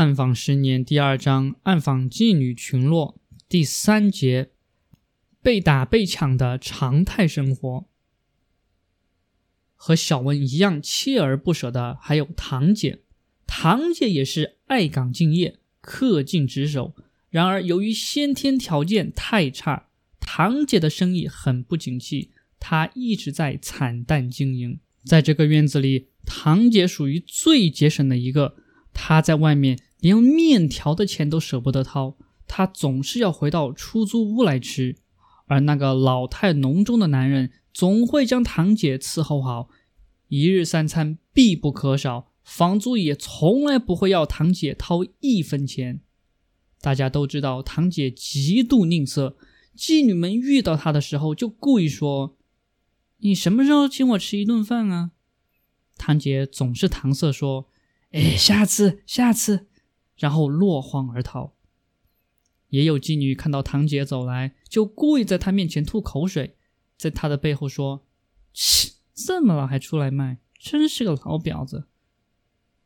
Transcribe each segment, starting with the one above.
暗访十年第二章暗访妓女群落第三节被打被抢的常态生活。和小温一样锲而不舍的还有堂姐，堂姐也是爱岗敬业、恪尽职守。然而由于先天条件太差，堂姐的生意很不景气，她一直在惨淡经营。在这个院子里，堂姐属于最节省的一个。她在外面连面条的钱都舍不得掏，他总是要回到出租屋来吃。而那个老态龙钟的男人总会将堂姐伺候好，一日三餐必不可少，房租也从来不会要堂姐掏一分钱。大家都知道堂姐极度吝啬，妓女们遇到她的时候就故意说：“你什么时候请我吃一顿饭啊？”堂姐总是搪塞说。哎，下次，下次，然后落荒而逃。也有妓女看到堂姐走来，就故意在她面前吐口水，在她的背后说：“切，这么老还出来卖，真是个老婊子。”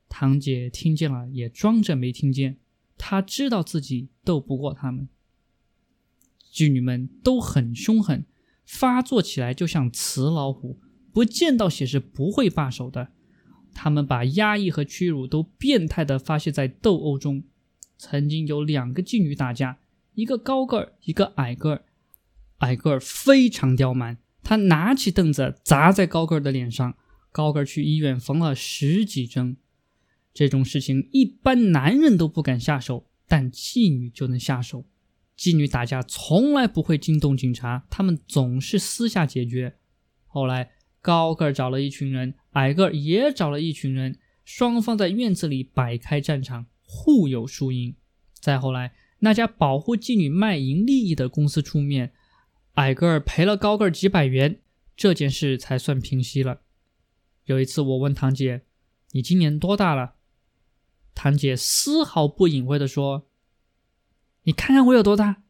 堂姐听见了，也装着没听见。她知道自己斗不过他们。妓女们都很凶狠，发作起来就像雌老虎，不见到血是不会罢手的。他们把压抑和屈辱都变态地发泄在斗殴中。曾经有两个妓女打架，一个高个儿，一个矮个儿。矮个儿非常刁蛮，他拿起凳子砸在高个儿的脸上，高个儿去医院缝了十几针。这种事情一般男人都不敢下手，但妓女就能下手。妓女打架从来不会惊动警察，他们总是私下解决。后来。高个儿找了一群人，矮个儿也找了一群人，双方在院子里摆开战场，互有输赢。再后来，那家保护妓女卖淫利益的公司出面，矮个儿赔了高个儿几百元，这件事才算平息了。有一次，我问堂姐：“你今年多大了？”堂姐丝毫不隐晦地说：“你看看我有多大。”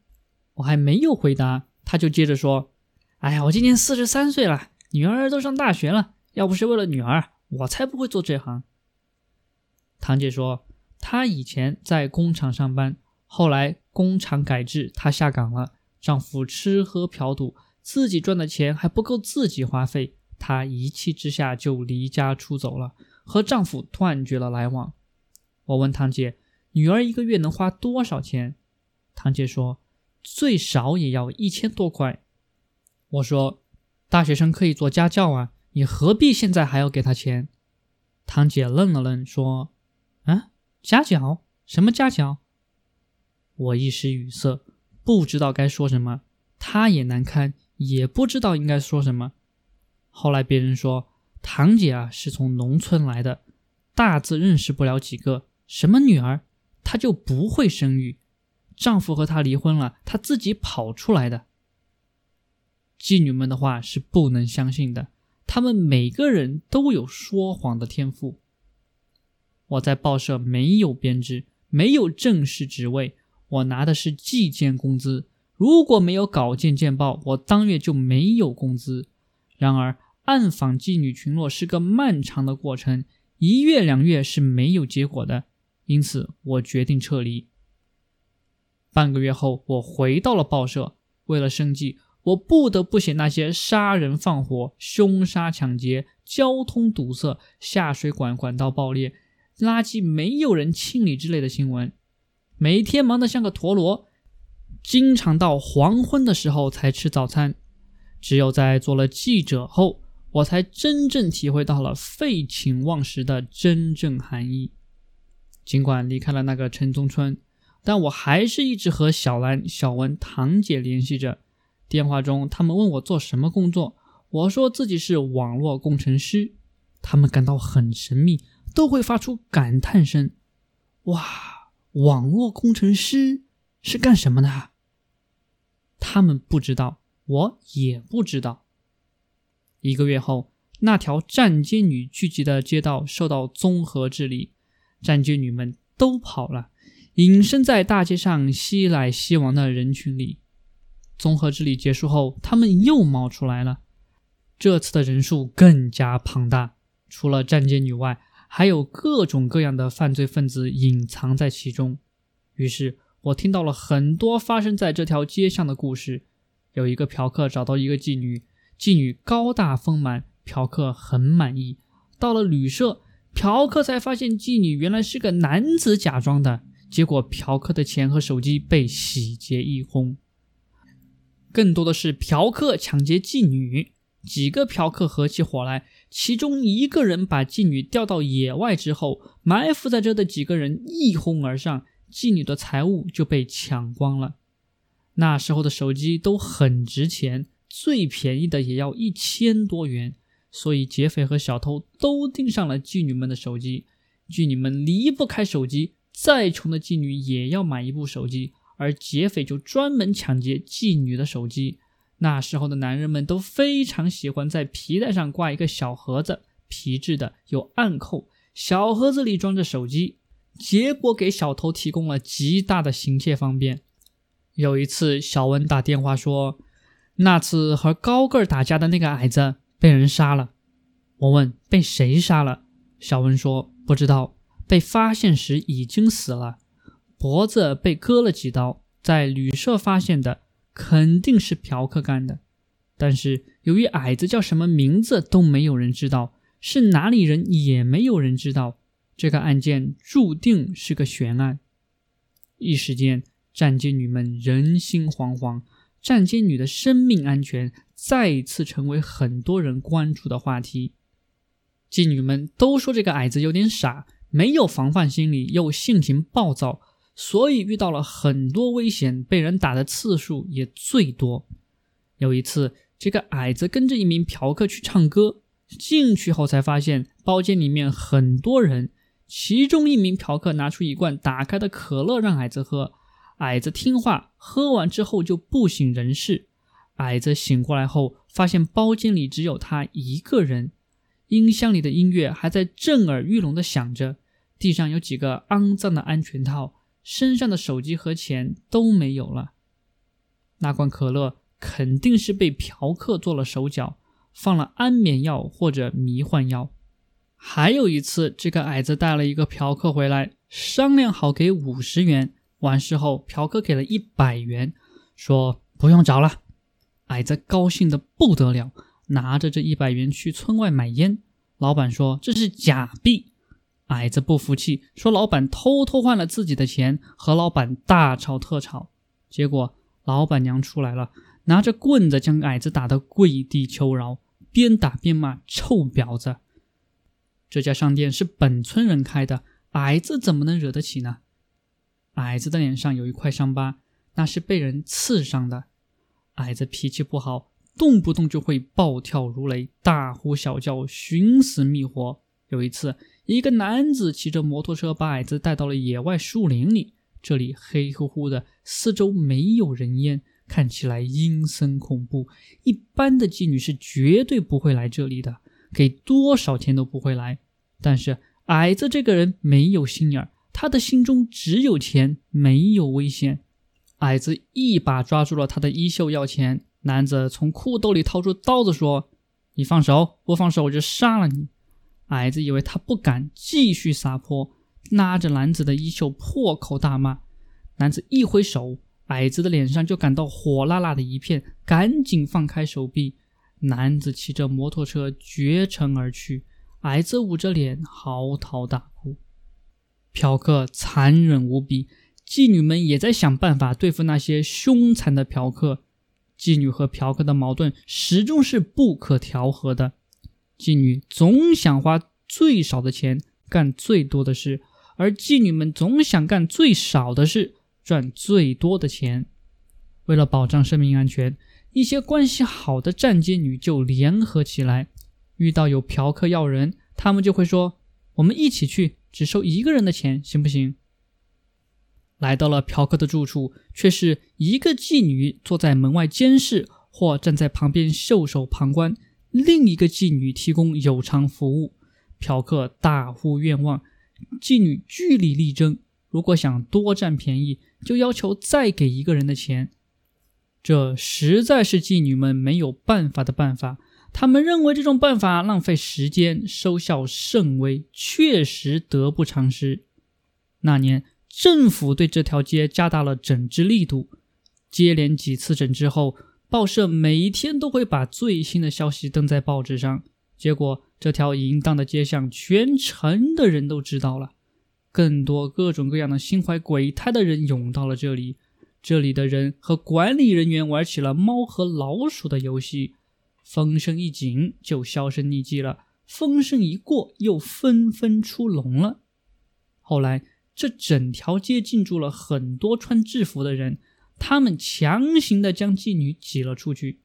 我还没有回答，她就接着说：“哎呀，我今年四十三岁了。”女儿都上大学了，要不是为了女儿，我才不会做这行。堂姐说，她以前在工厂上班，后来工厂改制，她下岗了。丈夫吃喝嫖赌，自己赚的钱还不够自己花费，她一气之下就离家出走了，和丈夫断绝了来往。我问堂姐，女儿一个月能花多少钱？堂姐说，最少也要一千多块。我说。大学生可以做家教啊，你何必现在还要给他钱？堂姐愣了愣，说：“啊，家教？什么家教？”我一时语塞，不知道该说什么。他也难堪，也不知道应该说什么。后来别人说，堂姐啊是从农村来的，大字认识不了几个。什么女儿，她就不会生育。丈夫和她离婚了，她自己跑出来的。妓女们的话是不能相信的，他们每个人都有说谎的天赋。我在报社没有编制，没有正式职位，我拿的是计件工资。如果没有稿件见报，我当月就没有工资。然而，暗访妓女群落是个漫长的过程，一月两月是没有结果的，因此我决定撤离。半个月后，我回到了报社，为了生计。我不得不写那些杀人放火、凶杀抢劫、交通堵塞、下水管管道爆裂、垃圾没有人清理之类的新闻，每一天忙得像个陀螺，经常到黄昏的时候才吃早餐。只有在做了记者后，我才真正体会到了废寝忘食的真正含义。尽管离开了那个城中村，但我还是一直和小兰、小文、堂姐联系着。电话中，他们问我做什么工作，我说自己是网络工程师。他们感到很神秘，都会发出感叹声：“哇，网络工程师是干什么的？”他们不知道，我也不知道。一个月后，那条站街女聚集的街道受到综合治理，站街女们都跑了，隐身在大街上熙来熙往的人群里。综合治理结束后，他们又冒出来了。这次的人数更加庞大，除了站街女外，还有各种各样的犯罪分子隐藏在其中。于是我听到了很多发生在这条街上的故事。有一个嫖客找到一个妓女，妓女高大丰满，嫖客很满意。到了旅社，嫖客才发现妓女原来是个男子假装的，结果嫖客的钱和手机被洗劫一空。更多的是嫖客抢劫妓女，几个嫖客合起伙来，其中一个人把妓女调到野外之后，埋伏在这的几个人一哄而上，妓女的财物就被抢光了。那时候的手机都很值钱，最便宜的也要一千多元，所以劫匪和小偷都盯上了妓女们的手机。妓女们离不开手机，再穷的妓女也要买一部手机。而劫匪就专门抢劫妓女的手机。那时候的男人们都非常喜欢在皮带上挂一个小盒子，皮质的，有暗扣，小盒子里装着手机，结果给小偷提供了极大的行窃方便。有一次，小文打电话说，那次和高个儿打架的那个矮子被人杀了。我问被谁杀了，小文说不知道，被发现时已经死了。脖子被割了几刀，在旅社发现的，肯定是嫖客干的。但是由于矮子叫什么名字都没有人知道，是哪里人也没有人知道，这个案件注定是个悬案。一时间，站街女们人心惶惶，站街女的生命安全再一次成为很多人关注的话题。妓女们都说这个矮子有点傻，没有防范心理，又性情暴躁。所以遇到了很多危险，被人打的次数也最多。有一次，这个矮子跟着一名嫖客去唱歌，进去后才发现包间里面很多人。其中一名嫖客拿出一罐打开的可乐让矮子喝，矮子听话，喝完之后就不省人事。矮子醒过来后，发现包间里只有他一个人，音箱里的音乐还在震耳欲聋的响着，地上有几个肮脏的安全套。身上的手机和钱都没有了，那罐可乐肯定是被嫖客做了手脚，放了安眠药或者迷幻药。还有一次，这个矮子带了一个嫖客回来，商量好给五十元，完事后嫖客给了一百元，说不用找了。矮子高兴的不得了，拿着这一百元去村外买烟，老板说这是假币。矮子不服气，说：“老板偷偷换了自己的钱，和老板大吵特吵。结果老板娘出来了，拿着棍子将矮子打得跪地求饶，边打边骂：‘臭婊子！’这家商店是本村人开的，矮子怎么能惹得起呢？矮子的脸上有一块伤疤，那是被人刺伤的。矮子脾气不好，动不动就会暴跳如雷，大呼小叫，寻死觅活。有一次。”一个男子骑着摩托车把矮子带到了野外树林里，这里黑乎乎的，四周没有人烟，看起来阴森恐怖。一般的妓女是绝对不会来这里的，给多少钱都不会来。但是矮子这个人没有心眼儿，他的心中只有钱，没有危险。矮子一把抓住了他的衣袖要钱，男子从裤兜里掏出刀子说：“你放手，不放手我就杀了你。”矮子以为他不敢继续撒泼，拉着男子的衣袖破口大骂。男子一挥手，矮子的脸上就感到火辣辣的一片，赶紧放开手臂。男子骑着摩托车绝尘而去，矮子捂着脸嚎啕大哭。嫖客残忍无比，妓女们也在想办法对付那些凶残的嫖客。妓女和嫖客的矛盾始终是不可调和的。妓女总想花最少的钱干最多的事，而妓女们总想干最少的事赚最多的钱。为了保障生命安全，一些关系好的站街女就联合起来，遇到有嫖客要人，他们就会说：“我们一起去，只收一个人的钱，行不行？”来到了嫖客的住处，却是一个妓女坐在门外监视，或站在旁边袖手旁观。另一个妓女提供有偿服务，嫖客大呼冤枉，妓女据理力争。如果想多占便宜，就要求再给一个人的钱。这实在是妓女们没有办法的办法。他们认为这种办法浪费时间，收效甚微，确实得不偿失。那年，政府对这条街加大了整治力度。接连几次整治后，报社每一天都会把最新的消息登在报纸上。结果，这条淫荡的街巷，全城的人都知道了。更多各种各样的心怀鬼胎的人涌到了这里。这里的人和管理人员玩起了猫和老鼠的游戏。风声一紧，就销声匿迹了；风声一过，又纷纷出笼了。后来，这整条街进驻了很多穿制服的人，他们强行的将妓女挤了出去。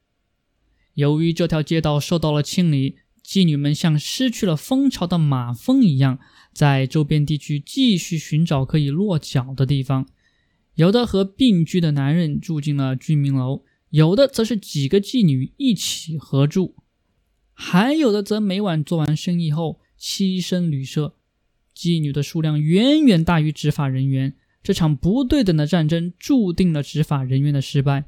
由于这条街道受到了清理，妓女们像失去了蜂巢的马蜂一样，在周边地区继续寻找可以落脚的地方。有的和并居的男人住进了居民楼。有的则是几个妓女一起合住，还有的则每晚做完生意后栖身旅社。妓女的数量远远大于执法人员，这场不对等的战争注定了执法人员的失败。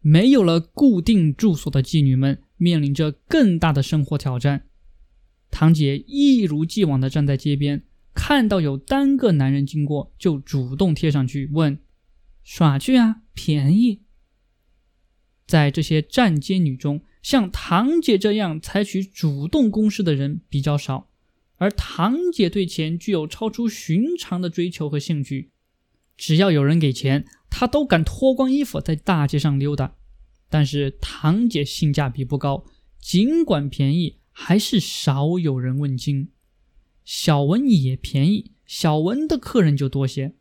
没有了固定住所的妓女们面临着更大的生活挑战。堂姐一如既往地站在街边，看到有单个男人经过，就主动贴上去问：“耍去啊，便宜。”在这些站街女中，像堂姐这样采取主动攻势的人比较少，而堂姐对钱具有超出寻常的追求和兴趣。只要有人给钱，她都敢脱光衣服在大街上溜达。但是堂姐性价比不高，尽管便宜，还是少有人问津。小文也便宜，小文的客人就多些。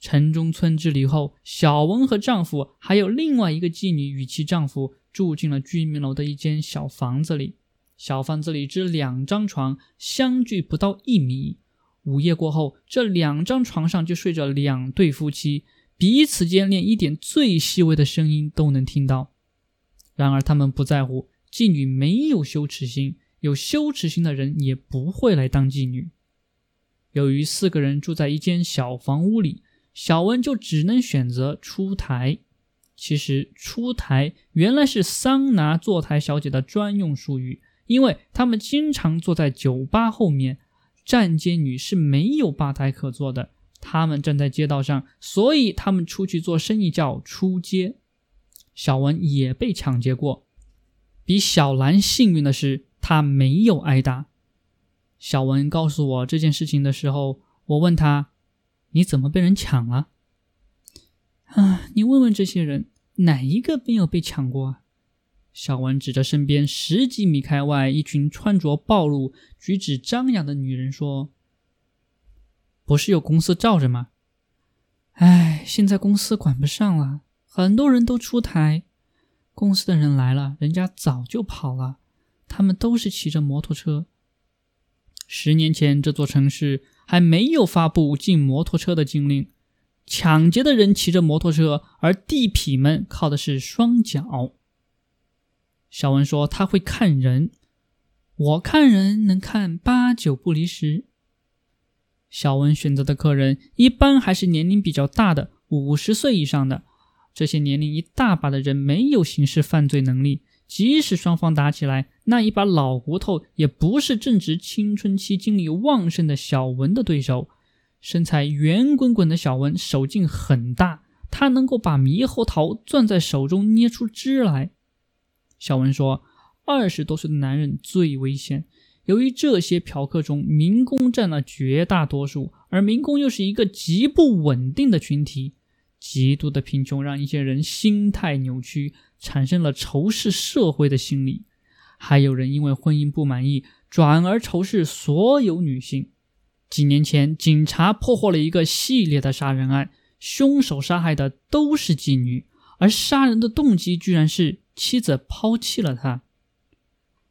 城中村治理后，小文和丈夫还有另外一个妓女与其丈夫住进了居民楼的一间小房子里。小房子里只两张床，相距不到一米。午夜过后，这两张床上就睡着两对夫妻，彼此间连一点最细微的声音都能听到。然而他们不在乎，妓女没有羞耻心，有羞耻心的人也不会来当妓女。由于四个人住在一间小房屋里。小文就只能选择出台。其实，出台原来是桑拿坐台小姐的专用术语，因为他们经常坐在酒吧后面，站街女是没有吧台可坐的。他们站在街道上，所以他们出去做生意叫出街。小文也被抢劫过，比小兰幸运的是，他没有挨打。小文告诉我这件事情的时候，我问他。你怎么被人抢了？啊，你问问这些人，哪一个没有被抢过啊？小文指着身边十几米开外一群穿着暴露、举止张扬的女人说：“不是有公司罩着吗？哎，现在公司管不上了，很多人都出台。公司的人来了，人家早就跑了。他们都是骑着摩托车。十年前，这座城市……”还没有发布禁摩托车的禁令，抢劫的人骑着摩托车，而地痞们靠的是双脚。小文说他会看人，我看人能看八九不离十。小文选择的客人一般还是年龄比较大的，五十岁以上的。这些年龄一大把的人没有刑事犯罪能力。即使双方打起来，那一把老骨头也不是正值青春期、精力旺盛的小文的对手。身材圆滚滚的小文手劲很大，他能够把猕猴桃攥在手中捏出汁来。小文说：“二十多岁的男人最危险，由于这些嫖客中民工占了绝大多数，而民工又是一个极不稳定的群体。极度的贫穷让一些人心态扭曲。”产生了仇视社会的心理，还有人因为婚姻不满意，转而仇视所有女性。几年前，警察破获了一个系列的杀人案，凶手杀害的都是妓女，而杀人的动机居然是妻子抛弃了他。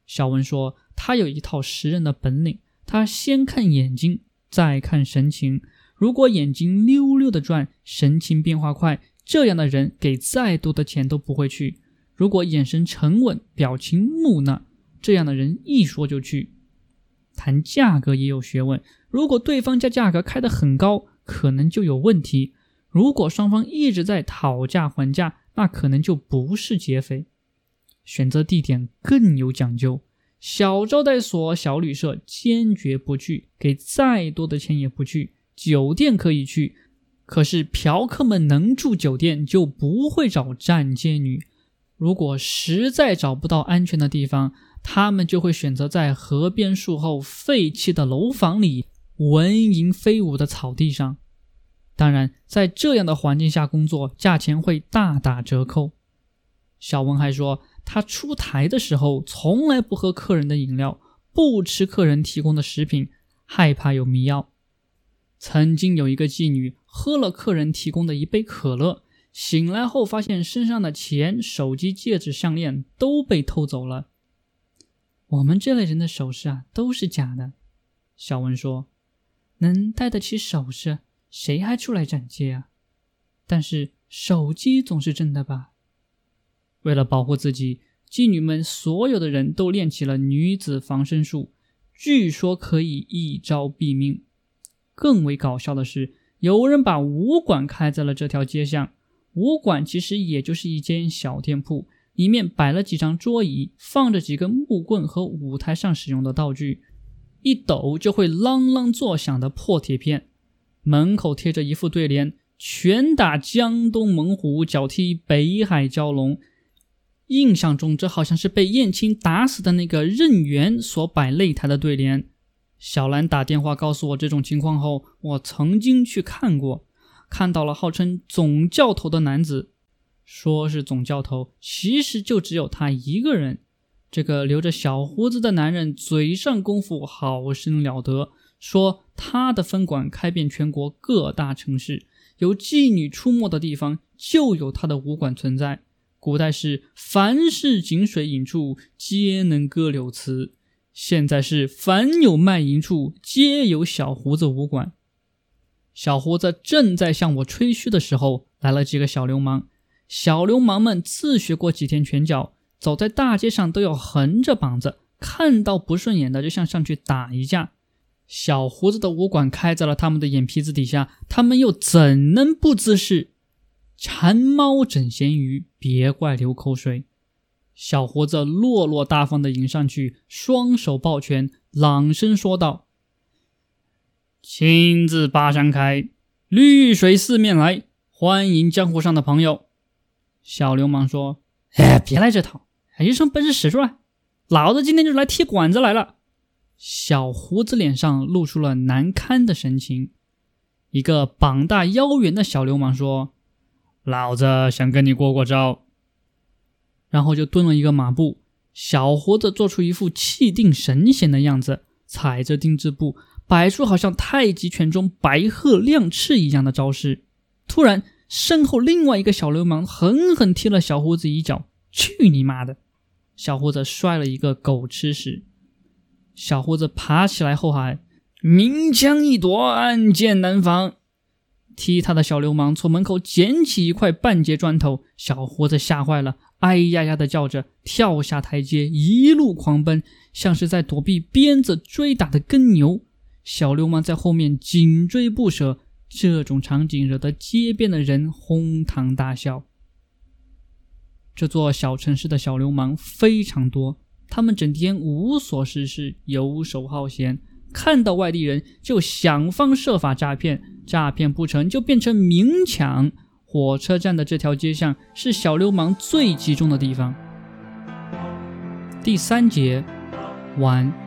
小文说，他有一套识人的本领，他先看眼睛，再看神情。如果眼睛溜溜的转，神情变化快。这样的人给再多的钱都不会去。如果眼神沉稳，表情木讷，这样的人一说就去。谈价格也有学问，如果对方将价格开得很高，可能就有问题；如果双方一直在讨价还价，那可能就不是劫匪。选择地点更有讲究。小招待所、小旅社坚决不去，给再多的钱也不去。酒店可以去，可是嫖客们能住酒店就不会找站街女。如果实在找不到安全的地方，他们就会选择在河边树后废弃的楼房里、蚊蝇飞舞的草地上。当然，在这样的环境下工作，价钱会大打折扣。小文还说。他出台的时候从来不喝客人的饮料，不吃客人提供的食品，害怕有迷药。曾经有一个妓女喝了客人提供的一杯可乐，醒来后发现身上的钱、手机、戒指、项链都被偷走了。我们这类人的首饰啊都是假的，小文说：“能戴得起首饰，谁还出来站街啊？但是手机总是真的吧？”为了保护自己，妓女们所有的人都练起了女子防身术，据说可以一招毙命。更为搞笑的是，有人把武馆开在了这条街上。武馆其实也就是一间小店铺，里面摆了几张桌椅，放着几根木棍和舞台上使用的道具，一抖就会啷啷作响的破铁片。门口贴着一副对联：“拳打江东猛虎，脚踢北海蛟龙。”印象中，这好像是被燕青打死的那个任元所摆擂台的对联。小兰打电话告诉我这种情况后，我曾经去看过，看到了号称总教头的男子，说是总教头，其实就只有他一个人。这个留着小胡子的男人嘴上功夫好生了得，说他的分馆开遍全国各大城市，有妓女出没的地方就有他的武馆存在。古代是凡是井水引处，皆能歌柳词；现在是凡有卖淫处，皆有小胡子武馆。小胡子正在向我吹嘘的时候，来了几个小流氓。小流氓们自学过几天拳脚，走在大街上都要横着膀子，看到不顺眼的就想上去打一架。小胡子的武馆开在了他们的眼皮子底下，他们又怎能不自视？馋猫整咸鱼，别怪流口水。小胡子落落大方的迎上去，双手抱拳，朗声说道：“青自巴山开，绿水四面来，欢迎江湖上的朋友。”小流氓说：“哎，别来这套，有什么本事使出来，老子今天就来踢馆子来了。”小胡子脸上露出了难堪的神情。一个膀大腰圆的小流氓说。老子想跟你过过招，然后就蹲了一个马步。小胡子做出一副气定神闲的样子，踩着定制步，摆出好像太极拳中白鹤亮翅一样的招式。突然，身后另外一个小流氓狠狠踢了小胡子一脚，去你妈的！小胡子摔了一个狗吃屎。小胡子爬起来后喊：“明枪易躲，暗箭难防。”踢他的小流氓从门口捡起一块半截砖头，小胡子吓坏了，哎呀呀的叫着，跳下台阶，一路狂奔，像是在躲避鞭子追打的耕牛。小流氓在后面紧追不舍，这种场景惹得街边的人哄堂大笑。这座小城市的小流氓非常多，他们整天无所事事，游手好闲。看到外地人就想方设法诈骗，诈骗不成就变成明抢。火车站的这条街巷是小流氓最集中的地方。第三节，完。